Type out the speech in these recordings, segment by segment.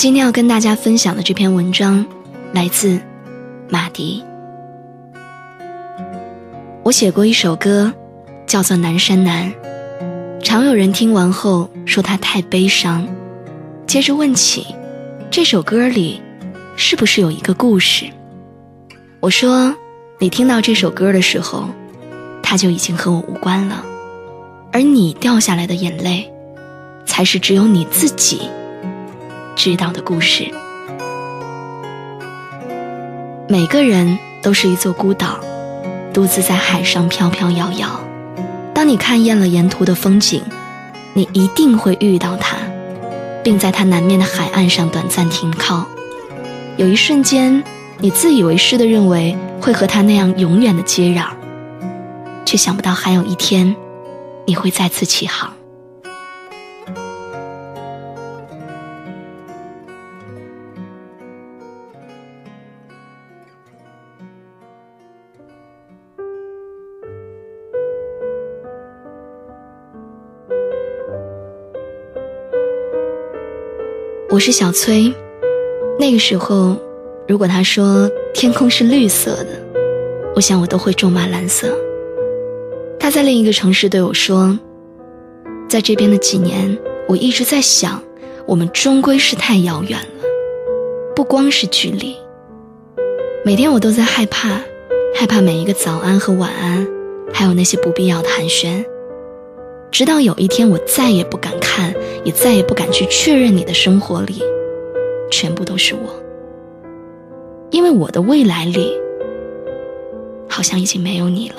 今天要跟大家分享的这篇文章，来自马迪。我写过一首歌，叫做《南山南》，常有人听完后说它太悲伤，接着问起这首歌里是不是有一个故事。我说，你听到这首歌的时候，它就已经和我无关了，而你掉下来的眼泪，才是只有你自己。知道的故事。每个人都是一座孤岛，独自在海上飘飘摇摇。当你看厌了沿途的风景，你一定会遇到它，并在它南面的海岸上短暂停靠。有一瞬间，你自以为是的认为会和它那样永远的接壤，却想不到还有一天，你会再次起航。我是小崔，那个时候，如果他说天空是绿色的，我想我都会咒骂蓝色。他在另一个城市对我说，在这边的几年，我一直在想，我们终归是太遥远了，不光是距离。每天我都在害怕，害怕每一个早安和晚安，还有那些不必要的寒暄。直到有一天，我再也不敢看，也再也不敢去确认你的生活里，全部都是我。因为我的未来里，好像已经没有你了。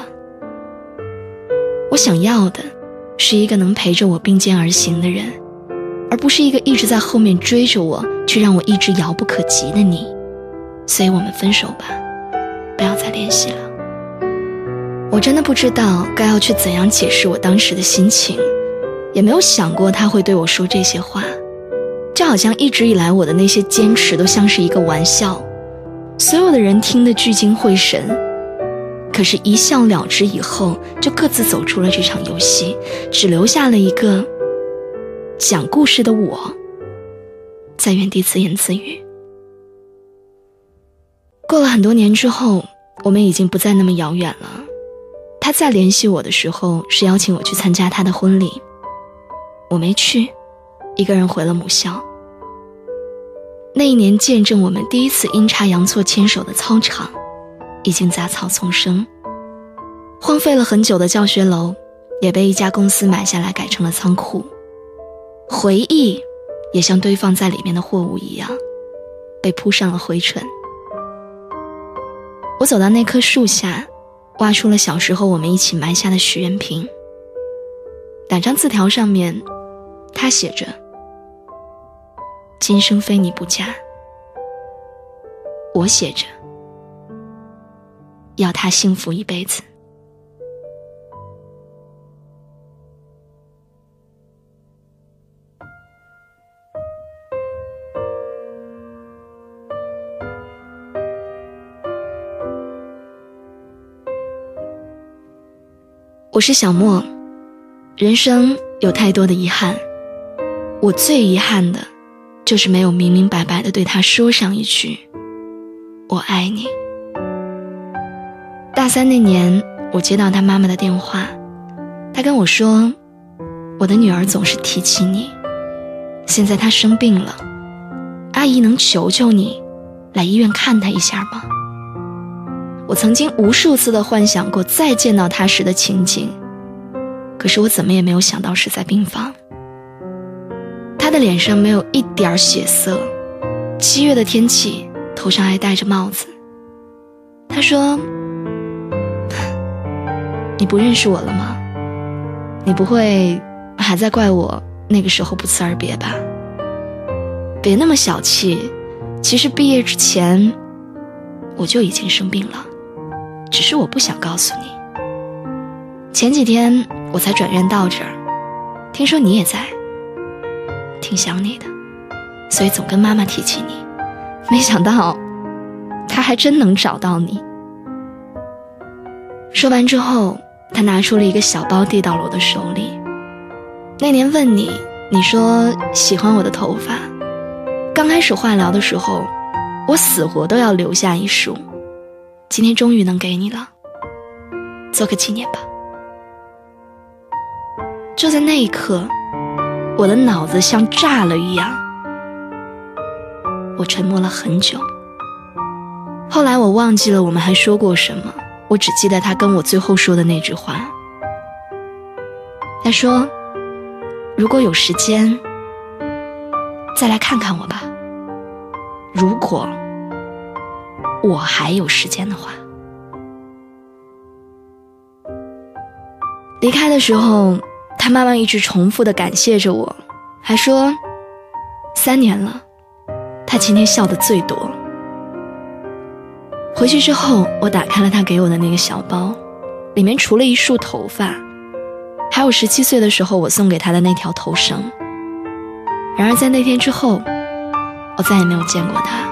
我想要的，是一个能陪着我并肩而行的人，而不是一个一直在后面追着我，却让我一直遥不可及的你。所以我们分手吧，不要再联系了。我真的不知道该要去怎样解释我当时的心情，也没有想过他会对我说这些话，就好像一直以来我的那些坚持都像是一个玩笑，所有的人听得聚精会神，可是一笑了之以后，就各自走出了这场游戏，只留下了一个讲故事的我，在原地自言自语。过了很多年之后，我们已经不再那么遥远了。他再联系我的时候，是邀请我去参加他的婚礼。我没去，一个人回了母校。那一年，见证我们第一次阴差阳错牵手的操场，已经杂草丛生。荒废了很久的教学楼，也被一家公司买下来改成了仓库。回忆，也像堆放在里面的货物一样，被铺上了灰尘。我走到那棵树下。挖出了小时候我们一起埋下的许愿瓶。两张字条上面，他写着：“今生非你不嫁。”我写着：“要他幸福一辈子。”我是小莫，人生有太多的遗憾，我最遗憾的，就是没有明明白白的对他说上一句“我爱你”。大三那年，我接到他妈妈的电话，他跟我说：“我的女儿总是提起你，现在她生病了，阿姨能求求你，来医院看她一下吗？”我曾经无数次的幻想过再见到他时的情景，可是我怎么也没有想到是在病房。他的脸上没有一点血色，七月的天气，头上还戴着帽子。他说：“你不认识我了吗？你不会还在怪我那个时候不辞而别吧？别那么小气，其实毕业之前我就已经生病了。”只是我不想告诉你。前几天我才转院到这儿，听说你也在，挺想你的，所以总跟妈妈提起你。没想到，他还真能找到你。说完之后，他拿出了一个小包递到了我的手里。那年问你，你说喜欢我的头发，刚开始化疗的时候，我死活都要留下一束，今天终于能给你了，做个纪念吧。就在那一刻，我的脑子像炸了一样，我沉默了很久。后来我忘记了我们还说过什么，我只记得他跟我最后说的那句话。他说：“如果有时间，再来看看我吧。如果我还有时间的话。”离开的时候，他妈妈一直重复的感谢着我，还说：“三年了，他今天笑的最多。”回去之后，我打开了他给我的那个小包，里面除了一束头发，还有十七岁的时候我送给他的那条头绳。然而在那天之后，我再也没有见过他。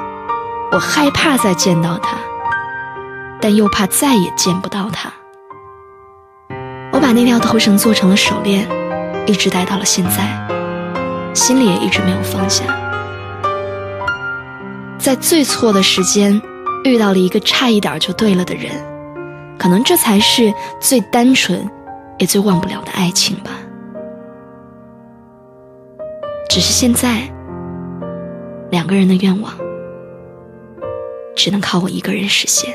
我害怕再见到他，但又怕再也见不到他。我把那条头绳做成了手链，一直戴到了现在，心里也一直没有放下。在最错的时间。遇到了一个差一点就对了的人，可能这才是最单纯，也最忘不了的爱情吧。只是现在，两个人的愿望，只能靠我一个人实现。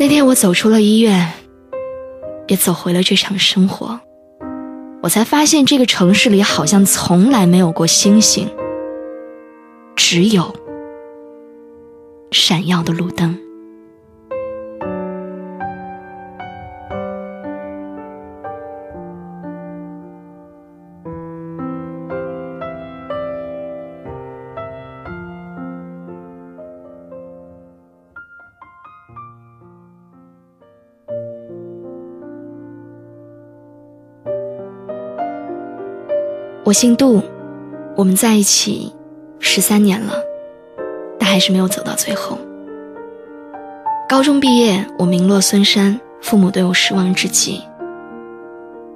那天我走出了医院，也走回了这场生活，我才发现这个城市里好像从来没有过星星，只有。闪耀的路灯。我姓杜，我们在一起十三年了。但还是没有走到最后。高中毕业，我名落孙山，父母对我失望至极。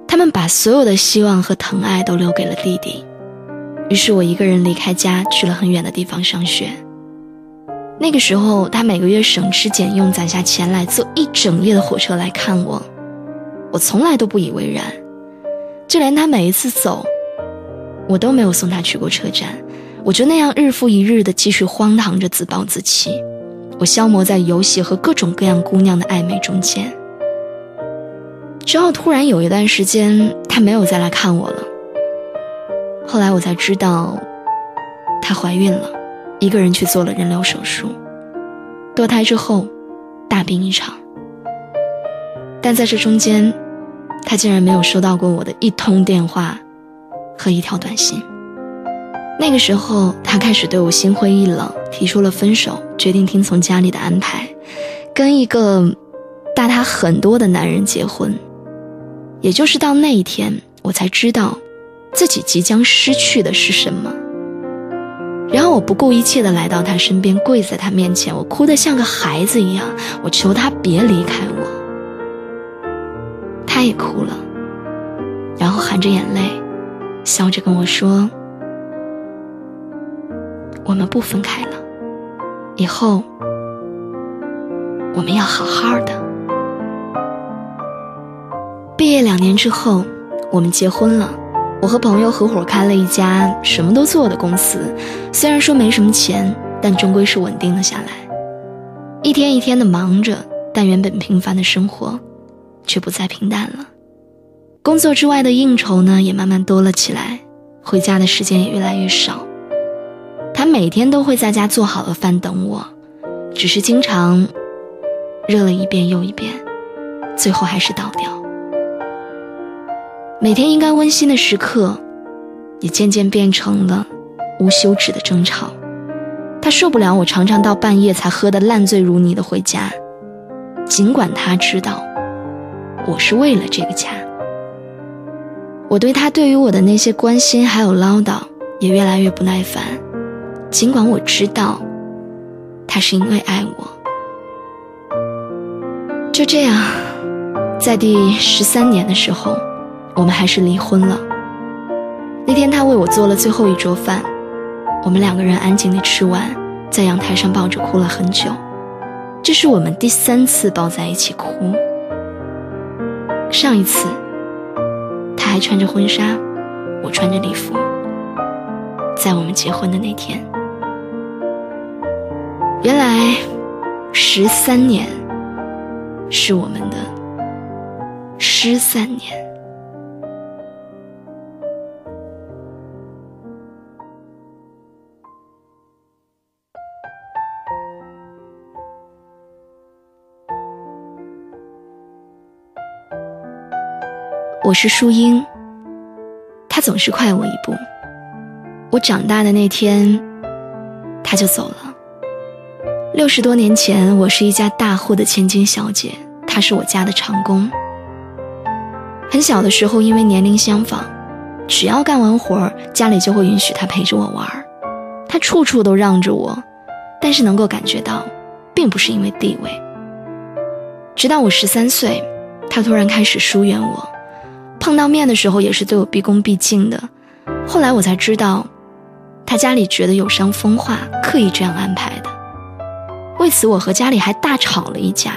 他们把所有的希望和疼爱都留给了弟弟，于是我一个人离开家，去了很远的地方上学。那个时候，他每个月省吃俭用攒下钱来，坐一整夜的火车来看我，我从来都不以为然，就连他每一次走，我都没有送他去过车站。我就那样日复一日的继续荒唐着自暴自弃，我消磨在游戏和各种各样姑娘的暧昧中间。之后突然有一段时间，她没有再来看我了。后来我才知道，她怀孕了，一个人去做了人流手术，堕胎之后，大病一场。但在这中间，她竟然没有收到过我的一通电话和一条短信。那个时候，他开始对我心灰意冷，提出了分手，决定听从家里的安排，跟一个大他很多的男人结婚。也就是到那一天，我才知道自己即将失去的是什么。然后我不顾一切的来到他身边，跪在他面前，我哭得像个孩子一样，我求他别离开我。他也哭了，然后含着眼泪，笑着跟我说。我们不分开了，以后我们要好好的。毕业两年之后，我们结婚了。我和朋友合伙开了一家什么都做的公司，虽然说没什么钱，但终归是稳定了下来。一天一天的忙着，但原本平凡的生活却不再平淡了。工作之外的应酬呢，也慢慢多了起来，回家的时间也越来越少。他每天都会在家做好了饭等我，只是经常热了一遍又一遍，最后还是倒掉。每天应该温馨的时刻，也渐渐变成了无休止的争吵。他受不了我常常到半夜才喝得烂醉如泥的回家，尽管他知道我是为了这个家。我对他对于我的那些关心还有唠叨也越来越不耐烦。尽管我知道，他是因为爱我。就这样，在第十三年的时候，我们还是离婚了。那天他为我做了最后一桌饭，我们两个人安静地吃完，在阳台上抱着哭了很久。这是我们第三次抱在一起哭。上一次，还穿着婚纱，我穿着礼服，在我们结婚的那天。原来，十三年是我们的失三年。我是树英，他总是快我一步。我长大的那天，他就走了。六十多年前，我是一家大户的千金小姐，他是我家的长工。很小的时候，因为年龄相仿，只要干完活儿，家里就会允许他陪着我玩儿。他处处都让着我，但是能够感觉到，并不是因为地位。直到我十三岁，他突然开始疏远我。碰到面的时候也是对我毕恭毕敬的，后来我才知道，他家里觉得有伤风化，刻意这样安排的。为此我和家里还大吵了一架。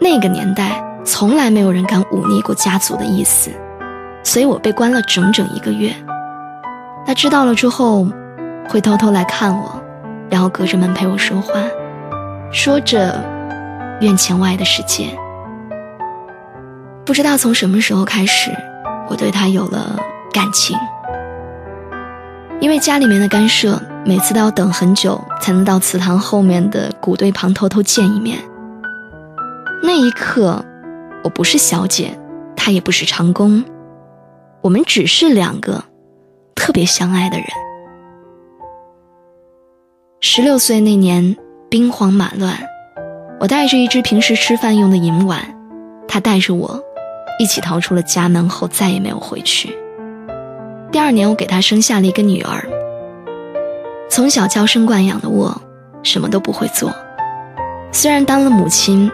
那个年代从来没有人敢忤逆过家族的意思，所以我被关了整整一个月。他知道了之后，会偷偷来看我，然后隔着门陪我说话，说着院墙外的世界。不知道从什么时候开始，我对他有了感情。因为家里面的干涉，每次都要等很久才能到祠堂后面的谷堆旁偷偷见一面。那一刻，我不是小姐，他也不是长工，我们只是两个特别相爱的人。十六岁那年，兵荒马乱，我带着一只平时吃饭用的银碗，他带着我。一起逃出了家门后，再也没有回去。第二年，我给他生下了一个女儿。从小娇生惯养的我，什么都不会做。虽然当了母亲，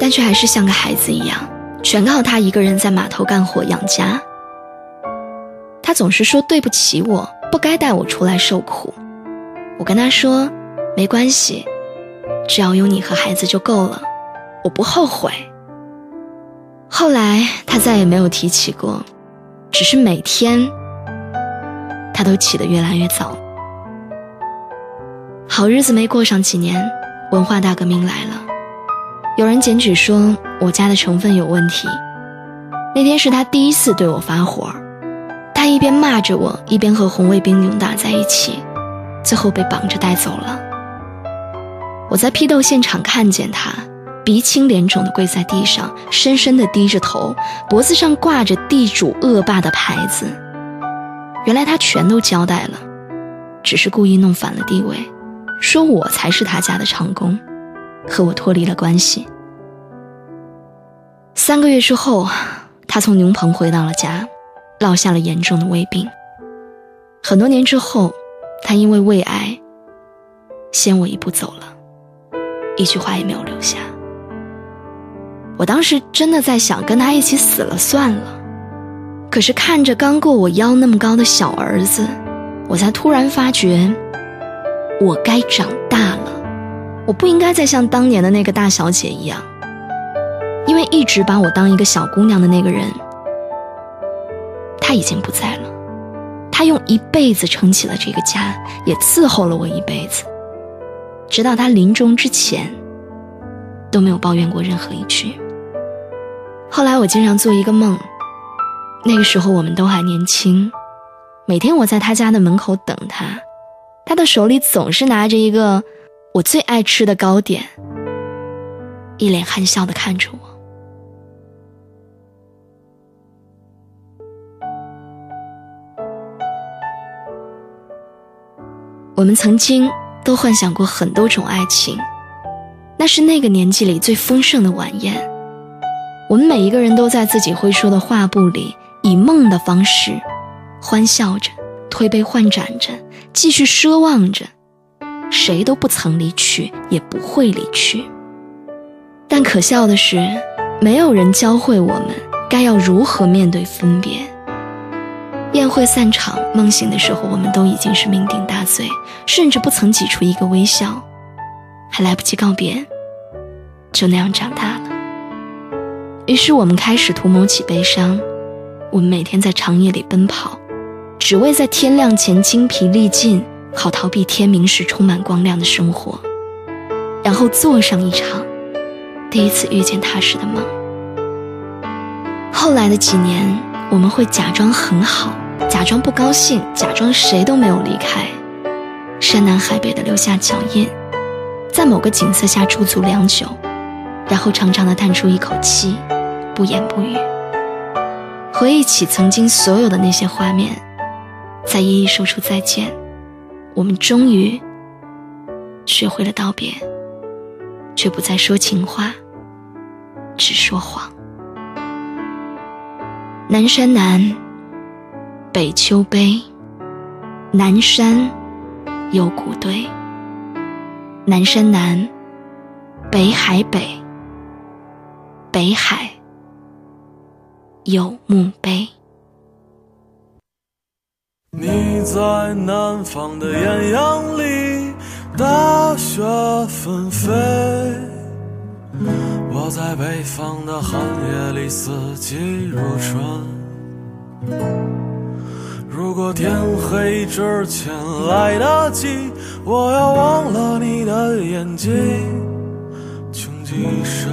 但却还是像个孩子一样，全靠他一个人在码头干活养家。他总是说对不起我，不该带我出来受苦。我跟他说，没关系，只要有你和孩子就够了，我不后悔。后来他再也没有提起过，只是每天他都起得越来越早。好日子没过上几年，文化大革命来了，有人检举说我家的成分有问题。那天是他第一次对我发火，他一边骂着我，一边和红卫兵扭打在一起，最后被绑着带走了。我在批斗现场看见他。鼻青脸肿的跪在地上，深深的低着头，脖子上挂着地主恶霸的牌子。原来他全都交代了，只是故意弄反了地位，说我才是他家的长工，和我脱离了关系。三个月之后，他从牛棚回到了家，落下了严重的胃病。很多年之后，他因为胃癌，先我一步走了，一句话也没有留下。我当时真的在想跟他一起死了算了，可是看着刚过我腰那么高的小儿子，我才突然发觉，我该长大了，我不应该再像当年的那个大小姐一样，因为一直把我当一个小姑娘的那个人，他已经不在了，他用一辈子撑起了这个家，也伺候了我一辈子，直到他临终之前，都没有抱怨过任何一句。后来我经常做一个梦，那个时候我们都还年轻，每天我在他家的门口等他，他的手里总是拿着一个我最爱吃的糕点，一脸憨笑的看着我。我们曾经都幻想过很多种爱情，那是那个年纪里最丰盛的晚宴。我们每一个人都在自己会说的画布里，以梦的方式，欢笑着，推杯换盏着，继续奢望着，谁都不曾离去，也不会离去。但可笑的是，没有人教会我们该要如何面对分别，宴会散场，梦醒的时候，我们都已经是酩酊大醉，甚至不曾挤出一个微笑，还来不及告别，就那样长大。于是我们开始图谋起悲伤，我们每天在长夜里奔跑，只为在天亮前精疲力尽，好逃避天明时充满光亮的生活，然后做上一场第一次遇见他时的梦。后来的几年，我们会假装很好。假装不高兴，假装谁都没有离开，山南海北的留下脚印，在某个景色下驻足良久，然后长长的叹出一口气，不言不语。回忆起曾经所有的那些画面，再一一说出再见，我们终于学会了道别，却不再说情话，只说谎。南山南。北秋悲，南山有古堆。南山南，北海北，北海有墓碑。你在南方的艳阳里，大雪纷飞；我在北方的寒夜里，四季如春。如果天黑之前来得及，我要忘了你的眼睛，穷极一生